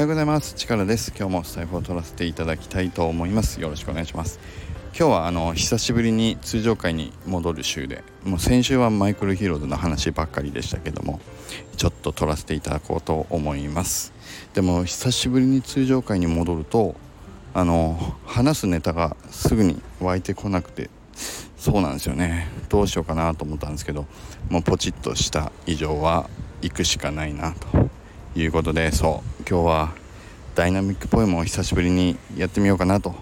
はようございます。力です。今日もスタイフを取らせていただきたいと思います。よろしくお願いします。今日はあの久しぶりに通常会に戻る週でもう先週はマイクロヒーローズの話ばっかりでしたけどもちょっと取らせていただこうと思います。でも久しぶりに通常会に戻るとあの話すネタがすぐに湧いてこなくてそうなんですよね。どうしようかなと思ったんですけどもうポチッとした以上は行くしかないなと。いうことでそう今日はダイナミックポエムを久しぶりにやってみようかなと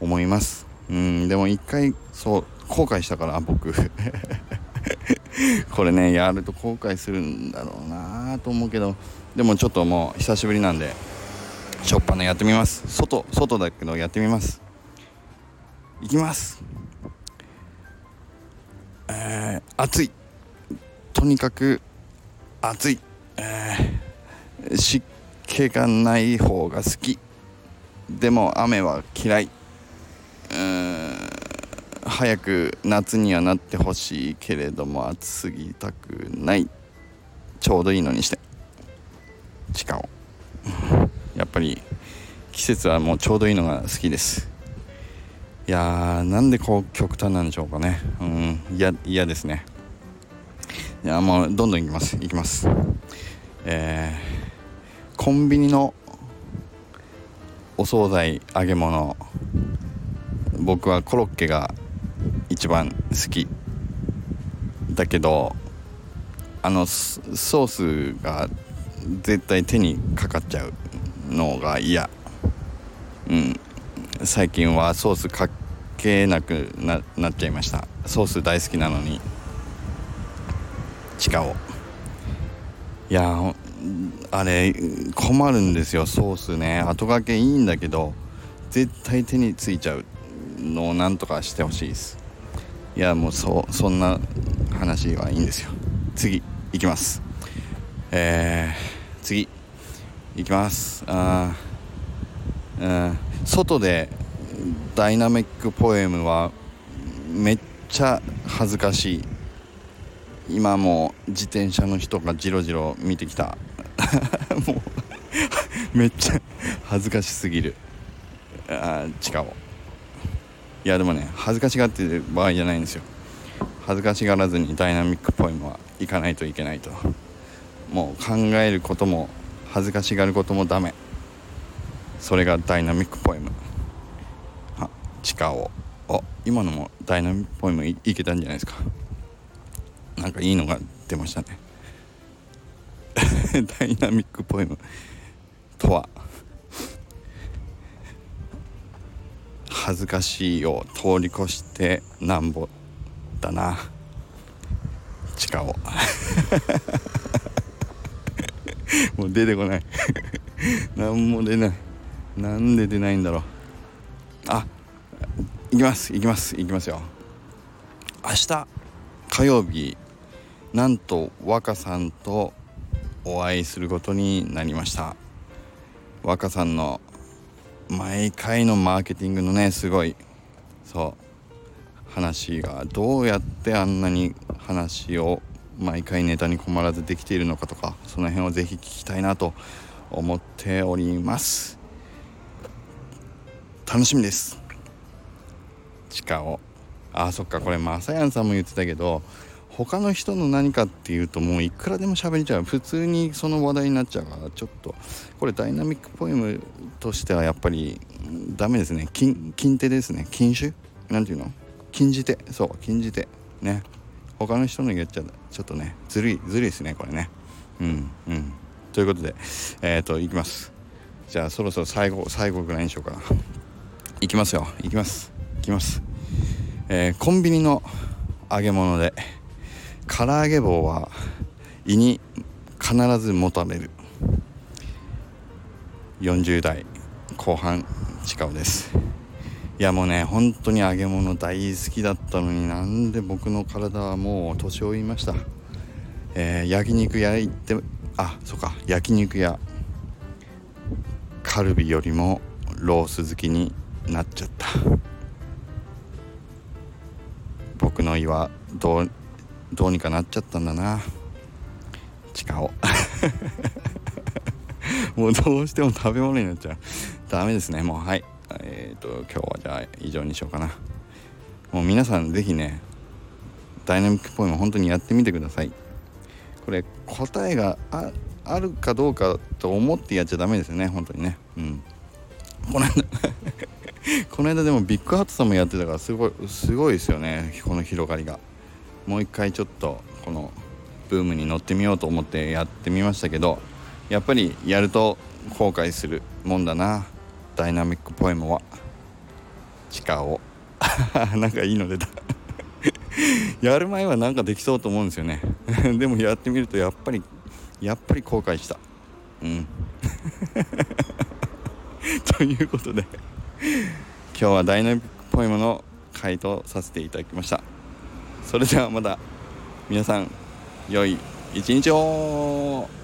思います。うんでも一回そう後悔したから僕。これねやると後悔するんだろうなと思うけどでもちょっともう久しぶりなんでしょっぱなやってみます。外外だけどやってみます。いきます。えー、暑い。とにかく暑い、えー、湿気がない方が好き。でも雨は嫌い。早く夏にはなってほしいけれども暑すぎたくない。ちょうどいいのにして。時間をやっぱり季節はもうちょうどいいのが好きです。いやーなんでこう極端なんでしょうかね。うん。嫌ですね。いやもうどんどんいきます。いきます。えー、コンビニのお惣菜揚げ物僕はコロッケが一番好きだけどあのソースが絶対手にかかっちゃうのが嫌。うん。最近はソースかけなくななっちゃいました。ソース大好きなのに。地下をいやあれ困るんですよソースね。後がけいいんだけど絶対手についちゃうのをなんとかしてほしいです。いやもうそそんな話はいいんですよ。次いきます。えー、次いきます。あー、外でダイナミックポエムはめっちゃ恥ずかしい。今も自転車の人がじろじろ見てきた。もう めっちゃ恥ずかしすぎる。あ地下をいやでもね恥ずかしがってる場合じゃないんですよ。恥ずかしがらずにダイナミックポエムはいかないといけないと。もう考えることも恥ずかしがることもダメ。それがダイナミックポエムあ地下をあ今のもダイナミックポエムいいけたんじゃないですか。なんかいいのが出ましたね。ダイナミックポエムとは。恥ずかしいを通り越してなんぼだな。地下をもう出てこない。何も出ない。なんで出ないんだろう。あ行きます行きます行きますよ。明日火曜日。なんと若さんとお会いすることになりました。若さんの毎回のマーケティングのねすごいそう話がどうやってあんなに話を毎回ネタに困らずできているのかとかその辺をぜひ聞きたいなと思っております。楽しみです。地下を。あそっかこれまさやんさんも言ってたけど他の人の何かっていうともういくらでも喋れちゃう。普通にその話題になっちゃうからちょっとこれダイナミックポエムとしてはやっぱりダメですね。金手ですね禁酒？なんていうの？禁じ手？そう禁じ手。ね。他の人の言っちゃちょっとねずるいずるいですねこれね。うんうん。ということでえっ、ー、といきます。じゃあそろそろ最後最後ぐらいにしようかな。いきますよ。いきます。いきます。えー、コンビニの揚げ物で唐揚げ棒は胃に必ず持たれる。40代後半近尾です。いやもうね本当に揚げ物大好きだったのになんで僕の体はもう年老いました。えー、焼肉屋行ってあそうか焼肉屋。カルビよりもロース好きになっちゃった。僕の胃はどうどうにかなっちゃったんだな。地下をもうどうしても食べ物になっちゃう。ダメですね。もうはい。えっ、ー、と今日はじゃあ以上にしようかな。もう皆さん是非ねダイナミックポエム本当にやってみてください。これ答えがあるかどうかと思ってやっちゃダメですよね。本当にね。うん。この間 この間でもビッグハットさんもやってたからすごいすごいですよね。この広がりが。もう一回ちょっとこのブームに乗ってみようと思ってやってみましたけどやっぱりやると後悔するもんだな。ダイナミックポエムは。地下を。なんかいいの出た。やる前はなんかできそうと思うんですよね。でもやってみるとやっぱりやっぱり後悔した。うん。ということで今日はダイナミックポエムの回答させていただきました。それではまた皆さん良い一日を。